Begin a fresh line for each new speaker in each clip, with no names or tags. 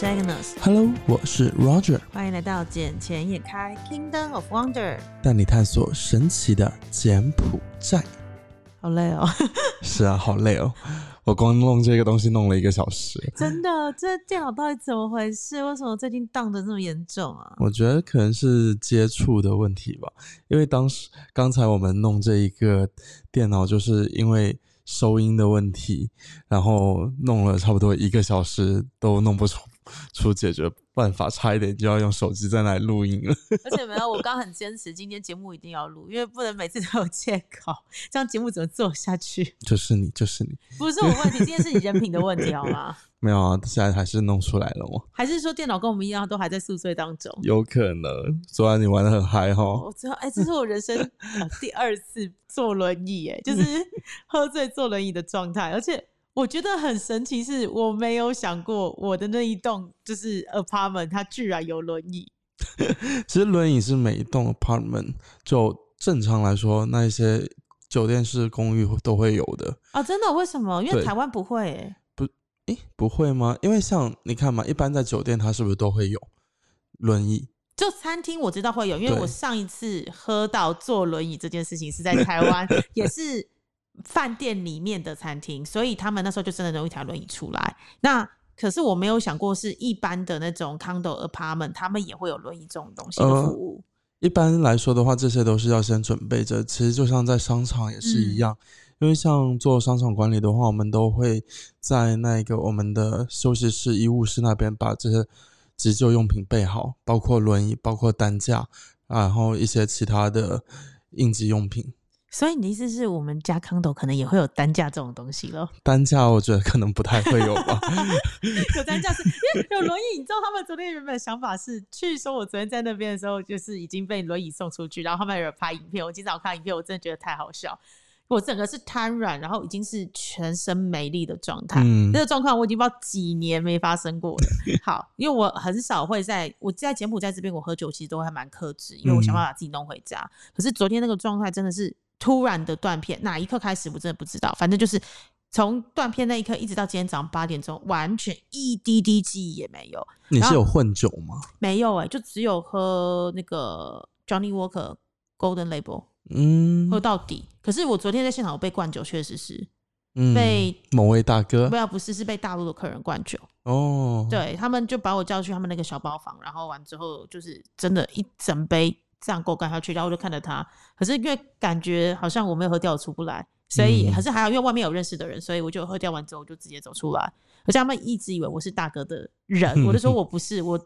是
Agnes，Hello，我是 Roger，
欢迎来到捡钱眼开 Kingdom of Wonder。
带你探索神奇的柬埔寨。
好累哦，
是啊，好累哦，我光弄这个东西弄了一个小时。
真的，这电脑到底怎么回事？为什么最近荡的这么严重啊？
我觉得可能是接触的问题吧，因为当时刚才我们弄这一个电脑，就是因为收音的问题，然后弄了差不多一个小时都弄不出出解决办法，差一点就要用手机在那里录音了。
而且没有，我刚很坚持今天节目一定要录，因为不能每次都有借口，这样节目怎么做下去？
就是你，就是你，
不是我问题，今天是你人品的问题，好吗？
没有啊，现在还是弄出来了吗？
还是说电脑跟我们一样，都还在宿醉当中？
有可能，昨晚你玩的很嗨哈。
我知道，哎、这是我人生、呃第二次坐轮椅，哎，就是喝醉坐轮椅的状态，而且我觉得很神奇，是我没有想过我的那一栋就是 apartment，它居然有轮椅。
其实轮椅是每一栋 apartment 就正常来说，那一些酒店式公寓都会有的。
啊，真的？为什么？因为台湾不会、哎，
诶，不会吗？因为像你看嘛，一般在酒店它是不是都会有轮椅？
就餐厅我知道会有，因为我上一次喝到坐轮椅这件事情是在台湾，也是饭店里面的餐厅，所以他们那时候就真的有一条轮椅出来。那可是我没有想过，是一般的那种 condo apartment，他们也会有轮椅这种东西的
呃
服务。
一般来说的话，这些都是要先准备着。其实就像在商场也是一样，因为像做商场管理的话，我们都会在那个我们的休息室、医务室那边把这些急救用品备好，包括轮椅、包括担架，然后一些其他的应急用品。
所以你的意思是我们家 condo 可能也会有担架这种东西咯？
担架我觉得可能不太会有吧。
有担架是因为有轮椅，你知道他们昨天原本的想法是，据说我昨天在那边的时候，就是已经被轮椅送出去，然后他们有人拍影片，我今早看影片，我真的觉得太好笑。我整个是瘫软，然后已经是全身没力的状态。
嗯
那个状况我已经不知道几年没发生过了。好，因为我很少会在我在柬埔寨这边，我喝酒其实都还蛮克制，因为我想办法自己弄回家。可是昨天那个状态真的是突然的断片，哪一刻开始我真的不知道，反正就是从断片那一刻一直到今天早上八点钟，完全一滴滴记忆也没有，
你是有混酒吗？
没有哎、就只有喝那个 Johnny Walker Golden Label
嗯。
喝到底。可是我昨天在现场我被灌酒，确实是。
嗯，
被
某位大哥。
不要不是是被大陆的客人灌酒。
哦，，
对他们就把我叫去他们那个小包房，然后完之后就是真的，一整杯这样给我干下去，然后我就看着他，可是因为感觉好像我没有喝掉，我出不来，所以、
嗯。
可是还好，因为外面有认识的人，所以我就喝掉完之后我就直接走出来，可是他们一直以为我是大哥的人，我就说我不是，我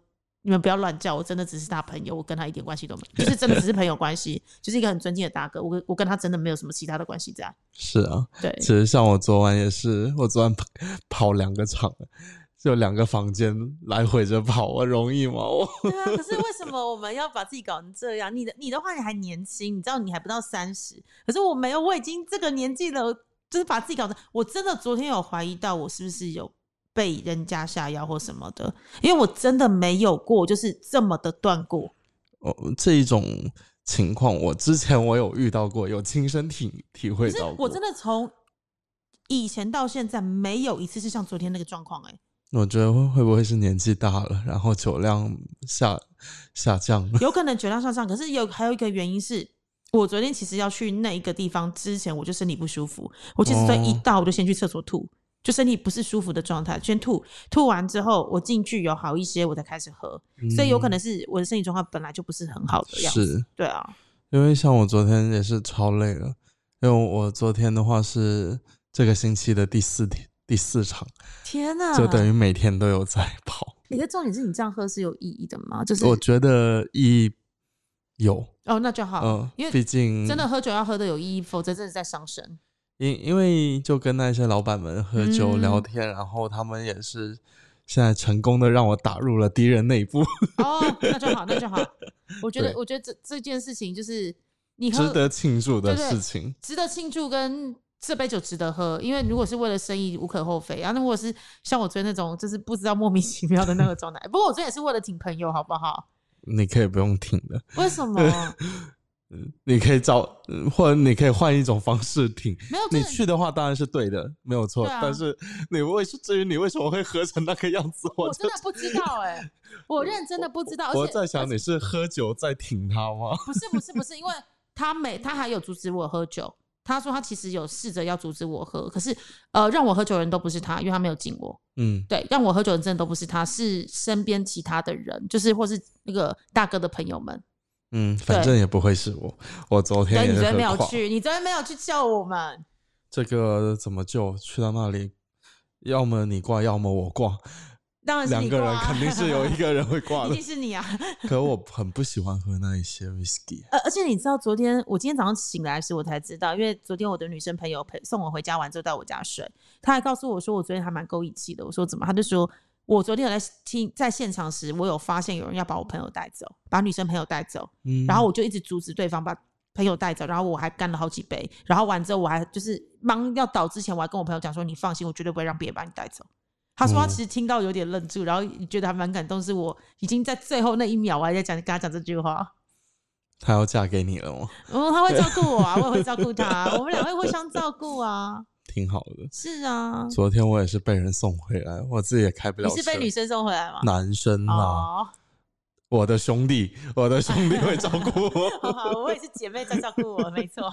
你们不要乱叫，我真的只是他朋友，我跟他一点关系都没有，就是真的只是朋友关系，就是一个很尊敬的大哥，我跟我跟他真的没有什么其他的关系在，
是啊。
对
其，实像我昨晚也是，我昨晚跑跑两个场，就两个房间来回着跑，我容易吗？我
对啊，可是为什么我们要把自己搞成这样？你的你的话，你还年轻，你知道你还不到三十，可是我没有，我已经这个年纪了，就是把自己搞成。我真的昨天有怀疑到我是不是有被人家下药或什么的，因为我真的没有过，就是这么的断过。
哦这一种情况，我之前我有遇到过，有亲身体体会到过。
我真的从以前到现在没有一次是像昨天那个状况，哎，
我觉得会会不会是年纪大了，然后酒量下下降了？
有可能酒量下降，可是有还有一个原因是。我昨天其实要去那一个地方之前，我就身体不舒服。我其实所以一
哦
到我就先去厕所吐，就身体不是舒服的状态，先吐。吐完之后，我进去有好一些，我才开始喝。所以有可能是我的身体状况本来就不是很好的样子。对啊，
因为像我昨天也是超累了，因为我昨天的话是这个星期的第四天第四场，
天哪！
就等于每天都有在跑。
你的重点是你这样喝是有意义的吗？就是
我觉得意义有，
哦，那就好，
嗯，
因为
毕竟
真的喝酒要喝的有意义，否则真的是在伤身。
因因为就跟那些老板们喝酒
嗯
聊天，然后他们也是现在成功的让我打入了敌人内部，
哦，那就好，那就好。我觉得，我觉得这这件事情就是你
值得庆祝的
对对
事情。
值得庆祝，跟这杯酒值得喝，因为如果是为了生意，无可厚非啊。那如果是像我昨天那种，就是不知道莫名其妙的那个状态，不过我昨天也是为了挺朋友，好不好？
你可以不用挺的，
为什么？
嗯，你可以找，嗯或者你可以换一种方式挺。
没有，
你去的话当然是对的，没有错。
啊
但是你为至于你为什么会喝成那个样子，我
我真的不知道哎、我认真的不知道。
我在想你是喝酒在挺他吗？
不是不是不是，因为他没他还有阻止我喝酒。他说他其实有试着要阻止我喝，可是呃让我喝酒的人都不是他，因为他没有敬我。
嗯，
对，让我喝酒的人真的都不是他，是身边其他的人，就是或是那个大哥的朋友们。
嗯，反正也不会是我。我昨天
对，
也是
你昨天没有。去，你昨天没有去救我们。
这个怎么救？去到那里，要么你挂，要么我挂，
当然
两个人肯定是有一个人会挂的一
定。是你啊！
可我很不喜欢喝那一些 whisky。
呃，而且你知道，昨天我今天早上醒来时，我才知道，因为昨天我的女生朋友陪送我回家完之后到我家睡，她还告诉我说，我昨天还蛮够义气的。我说怎么？她就说我昨天有在听在现场时，我有发现有人要把我朋友带走，把女生朋友带走，
嗯，
然后我就一直阻止对方把朋友带走，然后我还干了好几杯，然后完之后我还就是忙要倒之前，我还跟我朋友讲说，你放心，我绝对不会让别人把你带走。他说他
嗯
其实听到有点愣住，然后觉得还蛮感动，是我已经在最后那一秒我还在讲跟他讲这句话。
他要嫁给你了吗？
哦，他会照顾我啊，我也会照顾他，我们两个会互相照顾啊。
挺好的。
是啊，
昨天我也是被人送回来，我自己也开不了车。
你是被女生送回来吗？
男生啊，
哦，
我的兄弟，我的兄弟会照顾我。
好好，我也是姐妹在照顾我，没错。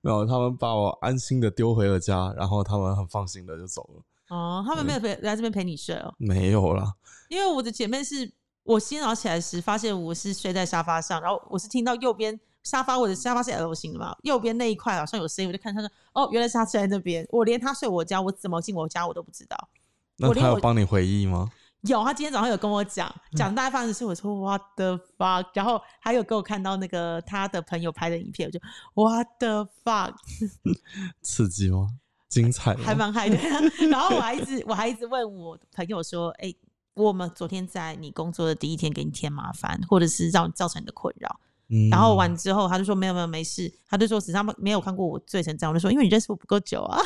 没有，他们把我安心的丢回了家，然后他们很放心的就走了。
哦，他们没有陪来这边陪你睡哦，
没有啦，
因为我的姐妹是我今天早起来时发现我是睡在沙发上，然后我是听到右边沙发，我的沙发是 L 型的嘛，右边那一块好像有声音，我就看他说，哦，原来是他睡在那边。我连他睡我家，我怎么进我家我都不知道。
那他有帮你回忆吗？
有，他今天早上有跟我讲，讲大概发生的事，我说 What the fuck，然后还有给我看到那个他的朋友拍的影片，我就 What the fuck，
刺激吗？精彩吗？
还蛮嗨的。然后我还一直我还一直问我朋友说，哎、我们昨天在你工作的第一天给你添麻烦，或者是让造成你的困扰。
嗯
然后完之后，他就说没有没有没事，他就说只是他们没有看过我醉成这样，我就说因为你认识我不够久啊，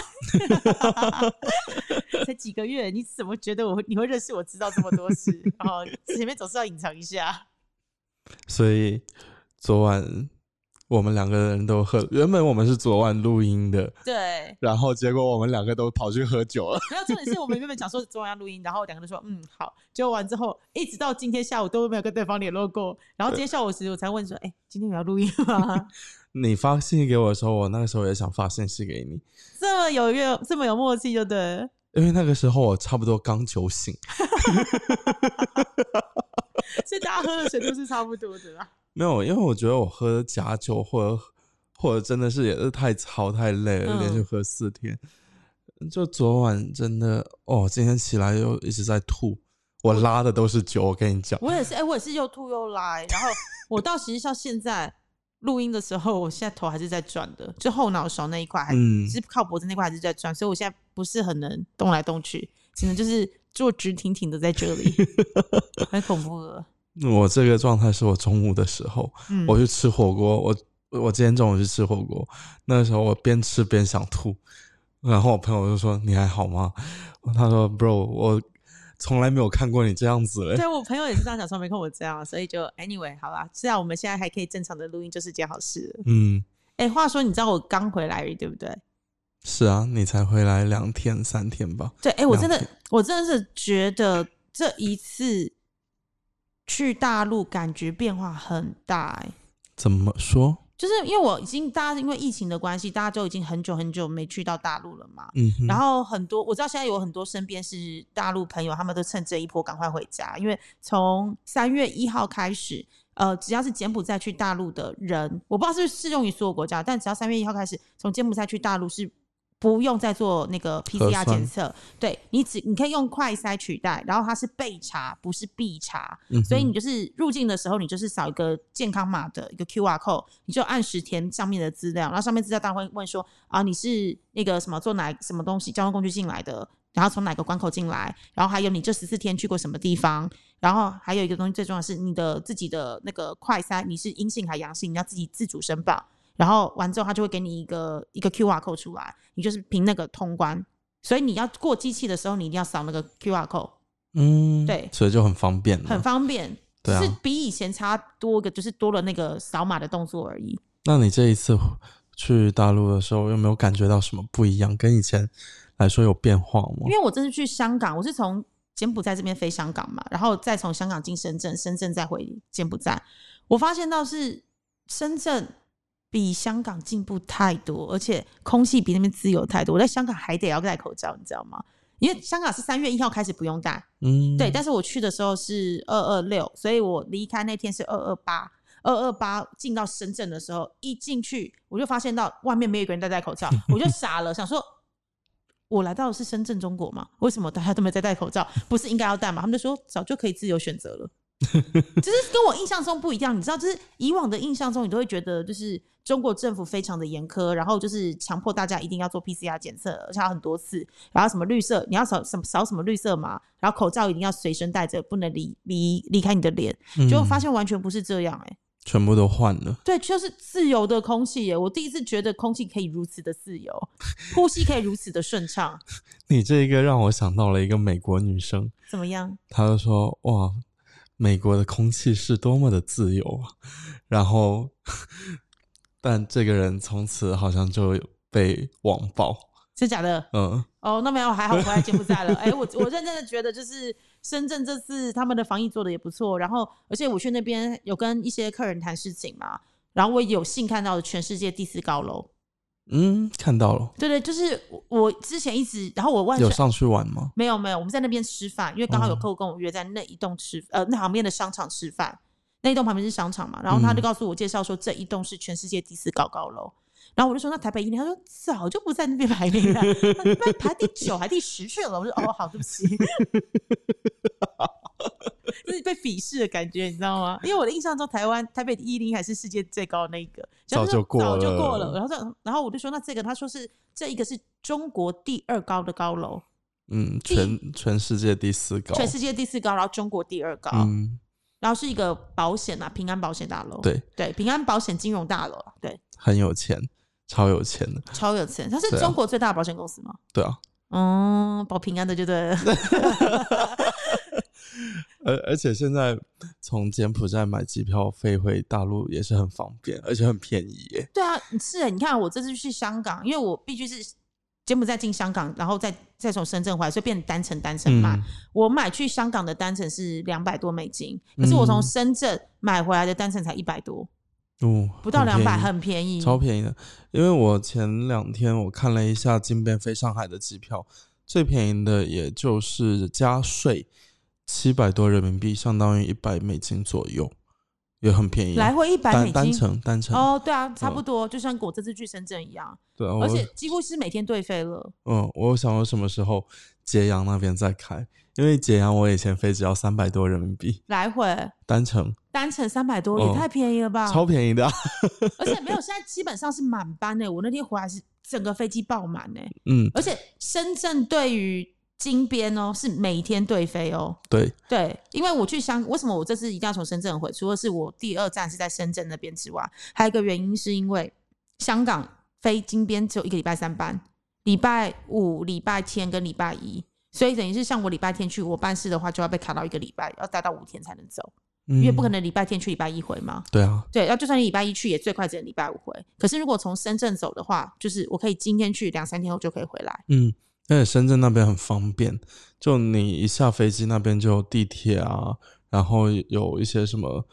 才几个月，你怎么觉得我你会认识我知道这么多事？然后前面总是要隐藏一下。
所以昨晚我们两个人都喝，原本我们是昨晚录音的，
对，
然后结果我们两个都跑去喝酒了。
没有重点是我们原本讲说昨晚要录音，然后两个人说嗯好，结果完之后一直到今天下午都没有跟对方联络过，然后今天下午时我才问说，哎、今天有要录音吗？
你发信息给我的时候，我那个时候也想发信息给你，
这么有约，这么有默契，就对了。
因为那个时候我差不多刚酒醒，
所以大家喝的水都是差不多的啦。
没有，因为我觉得我喝假酒或者或者真的是也是太操太累了，
嗯
连续喝四天。就昨晚真的哦，今天起来又一直在吐，我拉的都是酒，我跟你讲。
我也是，哎、我也是又吐又拉、欸然后 我到其实像现在录音的时候，我现在头还是在转的，就后脑勺那一块还、
嗯
是靠脖子那块还是在转，所以我现在不是很能动来动去，只能就是坐直挺挺的在这里，很恐怖了。
我这个状态是我中午的时候，
嗯，
我去吃火锅，我我今天中午去吃火锅，那个时候我边吃边想吐，然后我朋友就说：“你还好吗？”他说：“Bro，我从来没有看过你这样子嘞。
对我朋友也是这样讲说，没看我这样，所以就 anyway 好啦，虽然我们现在还可以正常的录音，就是件好事”。
嗯，
哎、话说你知道我刚回来，对不对？
是啊，你才回来两天三天吧？
对，哎、我真的，我真的是觉得这一次去大陆感觉变化很大、哎，
怎么说？
就是因为我已经大家因为疫情的关系，大家就已经很久很久没去到大陆了嘛。
嗯，
然后很多我知道现在有很多身边是大陆朋友，他们都趁这一波赶快回家，因为从三月一号开始，呃，只要是柬埔寨去大陆的人，我不知道是不是适用于所有国家，但只要三月一号开始从柬埔寨去大陆是不用再做那个 PCR
酸。
检测，对你只你可以用快筛取代，然后它是备查，不是必查，
嗯
所以你就是入境的时候，你就是扫一个健康码的一个 QR code，你就按时填上面的资料，然后上面资料当然会问说啊，你是那个什么做哪什么东西交通工具进来的，然后从哪个关口进来，然后还有你这十四天去过什么地方，然后还有一个东西最重要的是你的自己的那个快筛，你是阴性还阳性，你要自己自主申报，然后完之后他就会给你一个一个 QR code 出来，你就是凭那个通关。所以你要过机器的时候，你一定要扫那个 QR code，
嗯，
对
所以就很方便了，
很方便。
对啊
只是比以前差多个，就是多了那个扫码的动作而已。
那你这一次去大陆的时候，有没有感觉到什么不一样？跟以前来说有变化吗
因？为我这次去香港，我是从柬埔寨这边飞香港嘛，然后再从香港进深圳，深圳再回柬埔寨。我发现到是深圳比香港进步太多，而且空气比那边自由太多。我在香港还得要戴口罩，你知道吗？因为香港是三月一号开始不用戴，
嗯，
对，但是我去的时候是二二六，所以我离开那天是二二八。二二八进到深圳的时候，一进去我就发现到外面没有一个人在戴口罩，我就傻了，想说。我来到的是深圳中国嘛？为什么大家都没在戴口罩？不是应该要戴吗？他们就说早就可以自由选择了，只是跟我印象中不一样。你知道，就是以往的印象中，你都会觉得就是中国政府非常的严苛，然后就是强迫大家一定要做 PCR 检测，而且要很多次，然后什么绿色你要扫什么扫什么绿色码，然后口罩一定要随身带着，不能离离离开你的脸。
嗯
结果发现完全不是这样、哎，
全部都换了。
对，就是自由的空气耶！我第一次觉得空气可以如此的自由，呼吸可以如此的顺畅，
你这一个让我想到了一个美国女生，
怎么样？
她就说：“哇，美国的空气是多么的自由啊！” 然后，但这个人从此好像就被网暴。
是假的？
嗯，
哦，那没有，还好我回来柬埔寨了。哎、我我认真的觉得，就是深圳这次他们的防疫做的也不错，然后而且我去那边有跟一些客人谈事情嘛，然后我有幸看到了全世界第四高楼。
嗯，看到了，
对对，就是我我之前一直，然后我万
有上去玩吗？
没有没有，我们在那边吃饭，因为刚好有
哦
客户跟我约在那一栋吃，呃，那旁边的商场吃饭。那一栋旁边是商场嘛，然后他就
嗯
告诉我介绍说这一栋是全世界第四高高楼。然后我就说那台北一零，他说早就不在那边排名了，那排第九还第十去了。我说哦好，对不起，就是被鄙视的感觉，你知道吗？因为我的印象中，台湾台北一零还是世界最高的那一个，
早就过了
早就过
了
了。然后这，然后我就说那这个，他说是这一个是中国第二高的高楼，
嗯，全全世界第四高。
全世界第四高，然后中国第二高，
嗯，
然后是一个保险啊，平安保险大楼，
对，
对，平安保险金融大楼啊，对，
很有钱，超有钱的。
超有钱，它是中国最大的保险公司吗？
对啊，
嗯，保平安的就对了。
而而且现在从柬埔寨买机票飞回大陆也是很方便，而且很便宜耶。
对啊，是啊你看我这次去香港，因为我必须是柬埔寨进香港，然后再再从深圳回来，所以变成单程单程买。
嗯
我买去香港的单程是两百多美金，可是我从
嗯
深圳买回来的单程才一百多，
哦，
不到两百，
很
很便宜。
超便宜的。因为我前两天我看了一下金边飞上海的机票，最便宜的也就是加税七百多人民币，相当于一百美金左右，也很便宜。
来回一百美
金单。程单程
哦，对啊，差不多，就像我这次去深圳一样，
对啊，
而且几乎是每天对飞了。
嗯，我想我什么时候揭阳那边再开，因为揭阳我以前飞只要三百多人民币
来回
单程，
单程三百多，
哦
也太便宜了吧！
超便宜的啊、
而且没有，现在基本上是满班呢。我那天回来是整个飞机爆满呢，
嗯，
而且深圳对于金边哦是每天对飞哦。
对，
对，因为我去香，为什么我这次一定要从深圳回？除了是我第二站是在深圳那边之外，还有一个原因是因为香港飞金边只有一个礼拜三班，礼拜五、礼拜天跟礼拜一，所以等于是像我礼拜天去，我办事的话就要被卡到一个礼拜，要待到五天才能走，
因
因为不可能礼拜天去礼拜一回嘛。
对啊，
对，要就算你礼拜一去，也最快只能礼拜五回。可是如果从深圳走的话，就是我可以今天去，两三天后就可以回来。
嗯，而且深圳那边很方便，就你一下飞机那边就有地铁啊，然后有一些什么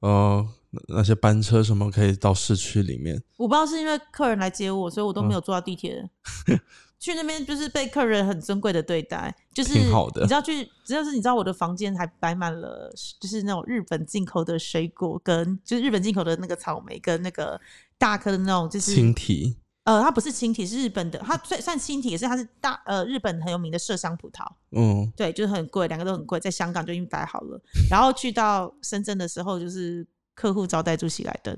呃那些班车什么可以到市区里面。
我不知道是因为客人来接我，所以我都没有坐到地铁。去那边就是被客人很尊贵的对待，就是
挺好的
你知道去，只要是你知道我的房间还摆满了，就是那种日本进口的水果，跟就是日本进口的那个草莓，跟那个大颗的那种就是
青提，
呃，它不是青提，是日本的，它算算青提，也是它是大呃日本很有名的麝香葡萄。
嗯，
对，就是很贵，两个都很贵，在香港就已经摆好了。然后去到深圳的时候，就是客户招待住喜来登，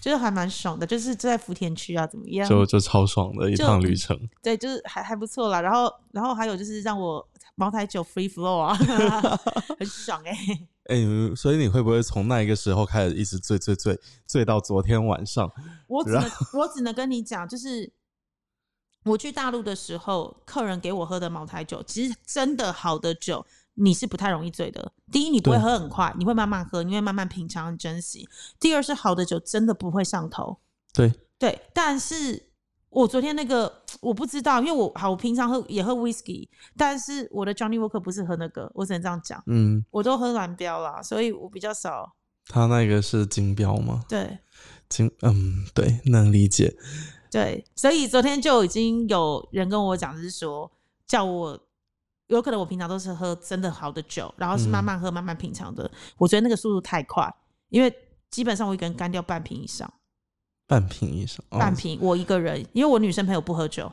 就是还蛮爽的，就是就在福田区啊，怎么样？
就就超爽的一趟旅程。
对，就是还还不错啦。然后，然后还有就是让我茅台酒 free flow 啊，很爽哎、
哎、你所以你会不会从那一个时候开始一直醉醉醉醉到昨天晚上？
我只能我只能跟你讲，就是我去大陆的时候，客人给我喝的茅台酒，其实真的好的酒你是不太容易醉的。第一，你不会喝很快，你会慢慢喝，你会慢慢品尝、珍惜。第二是好的酒真的不会上头，
对，
对。但是我昨天那个 我不知道，因为我好，我平常喝也喝 whisky，但是我的 Johnny Walker 不是喝那个，我只能这样讲，
嗯，
我都喝蓝标啦，所以我比较少。
他那个是金标吗？
对
金，嗯，对，能理解。
对，所以昨天就已经有人跟我讲，就是说叫我。有可能我平常都是喝真的好的酒，然后是慢慢喝、慢慢品尝的。我觉得那个速度太快，因为基本上我一个人干掉半瓶以上，
半瓶以上，哦
半瓶我一个人，因为我女生朋友不喝酒。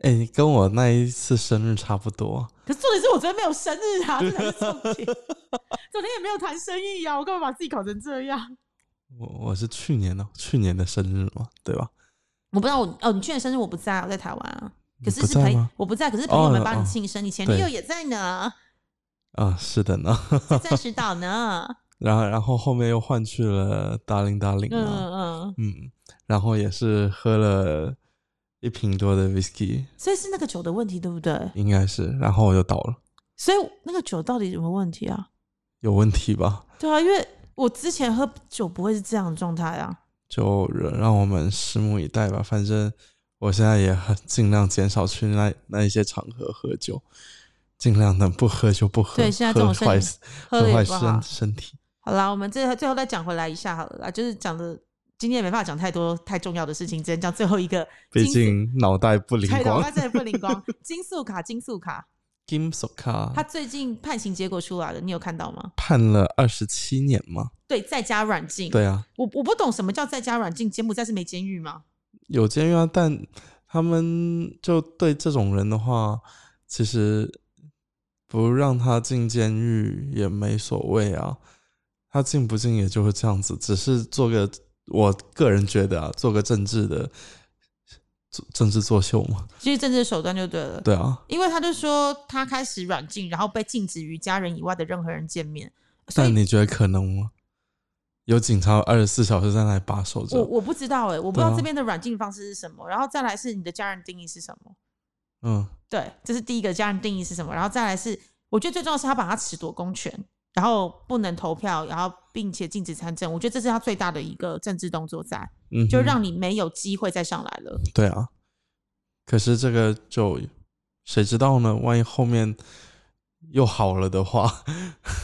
哎、你跟我那一次生日差不多。
可是重点是我昨天没有生日啊，这才是重点。昨天也没有谈生意啊，我干嘛把自己搞成这样？
我我是去年的，去年的生日嘛，对吧？
我不知道我哦，你去年生日我不在，我在台湾啊。可是是朋
友
我不在，可是朋友们帮你庆生，你前女友也在呢，
啊，是的呢。
在钻石岛呢。
然后然后后面又换去了达令达令
嗯
嘛，
嗯，
嗯，然后也是喝了一瓶多的 whisky，
所以是那个酒的问题，对不对？
应该是，然后我就倒了，
所以那个酒到底有没有问题啊？
有问题吧？
对啊，因为我之前喝酒不会是这样的状态啊。
就让我们拭目以待吧。反正我现在也很尽量减少去那那一些场合喝酒，尽量能不喝就不喝，
对现在这种
喝坏坏身身体。
好啦，我们最后最后再讲回来一下好了啦，就是讲的今天也没办法讲太多太重要的事情，只能讲最后一个。
毕竟脑袋不灵 光
我。真的不灵光。金素卡，金素卡，
金素卡
他最近判刑结果出来了，你有看到吗？
判了二十七年吗？
对，在家软禁。
对啊，
我我不懂什么叫在家软禁，柬埔寨是没监狱吗？
有监狱啊，但他们就对这种人的话，其实不让他进监狱也没所谓啊。他进不进也就会这样子，只是做个我个人觉得啊，做个政治的政治作秀嘛。
其实政治手段就对了。
对啊，
因为他就说他开始软禁，然后被禁止与家人以外的任何人见面。
但你觉得可能吗？有警察二十四小时在那里把守着？
我我不知道哎、我不知道这边的软禁方式是什么。然后再来是你的家人定义是什么？
嗯，
对，这是第一个家人定义是什么。然后再来是，我觉得最重要是他把他褫夺公权，然后不能投票，然后并且禁止参政。我觉得这是他最大的一个政治动作在，
嗯
就让你没有机会再上来了。
对啊，可是这个就谁知道呢？万一后面又好了的话，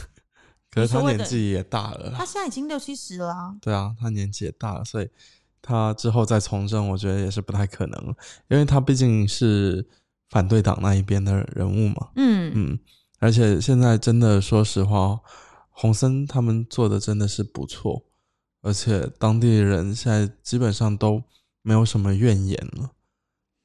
可是他年纪也大了
他。现在已经六七十了啊。
对啊，他年纪也大了，所以他之后再从政，我觉得也是不太可能了，因为他毕竟是反对党那一边的人物嘛。
嗯，
嗯，而且现在真的说实话，洪森他们做的真的是不错，而且当地人现在基本上都没有什么怨言了，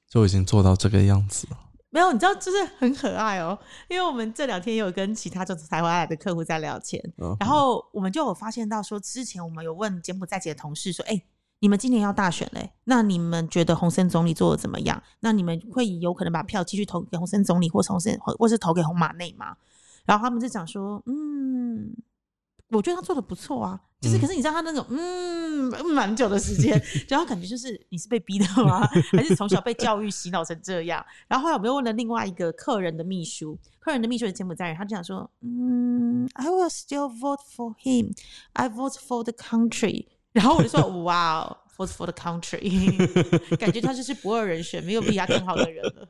就已经做到这个样子了。
没有，你知道，就是很可爱哦。因为我们这两天有跟其他就是台湾来的客户在聊天，
嗯，
然后我们就有发现到说，之前我们有问柬埔寨籍的同事说，哎、你们今年要大选嘞，那你们觉得洪森总理做的怎么样？那你们会有可能把票继续投给洪森总理，或是洪森，或或是投给洪马内吗？然后他们就讲说，嗯，我觉得他做的不错啊，就是
嗯
可是你知道他那种嗯嗯蛮久的时间，然后感觉就是你是被逼的吗？还是从小被教育洗脑成这样？然后后来我们又问了另外一个客人的秘书，客人的秘书是柬埔寨人，他就想说，嗯，I will still vote for him. I vote for the country. 然后我就说，哇哦，vote for the country，感觉他就是不二人选，没有比他更好的人了。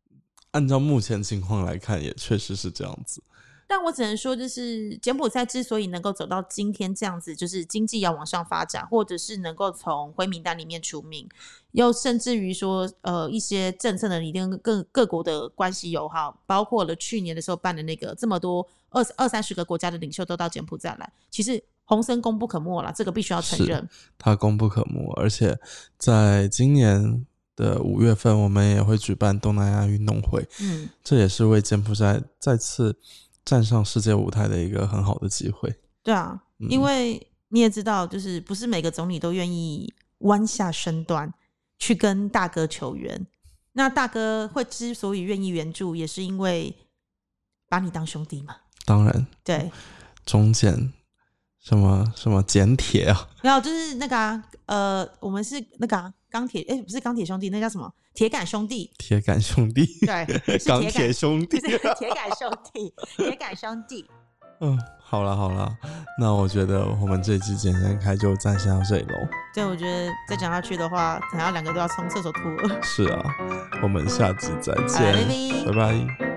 按照目前情况来看，也确实是这样子。
但我只能说，就是柬埔寨之所以能够走到今天这样子，就是经济要往上发展，或者是能够从灰名单里面除名，又甚至于说，呃，一些政策的拟定跟各各国的关系友好，包括了去年的时候办的那个这么多二二三十个国家的领袖都到柬埔寨来，其实洪森功不可没了，这个必须要承
是
认。
他功不可没，而且在今年的五月份，我们也会举办东南亚运动会，
嗯，
这也是为柬埔寨再次站上世界舞台的一个很好的机会。
对啊，
嗯
因为你也知道，就是不是每个总理都愿意弯下身段去跟大哥求援。那大哥会之所以愿意援助，也是因为把你当兄弟嘛。
当然，
对，
中检什么什么剪铁啊，
没有就是那个啊，呃，我们是那个啊，钢铁，哎，不是钢铁兄弟，那叫什么？铁杆兄弟。
铁杆兄弟。
对，
钢铁兄弟。
铁杆兄弟，铁杆兄弟。
嗯，好了好了，那我觉得我们这期简单开就暂时到这里喽。
对，我觉得再讲下去的话，等下两个都要冲厕所吐了。
是啊，我们下次再见，拜拜。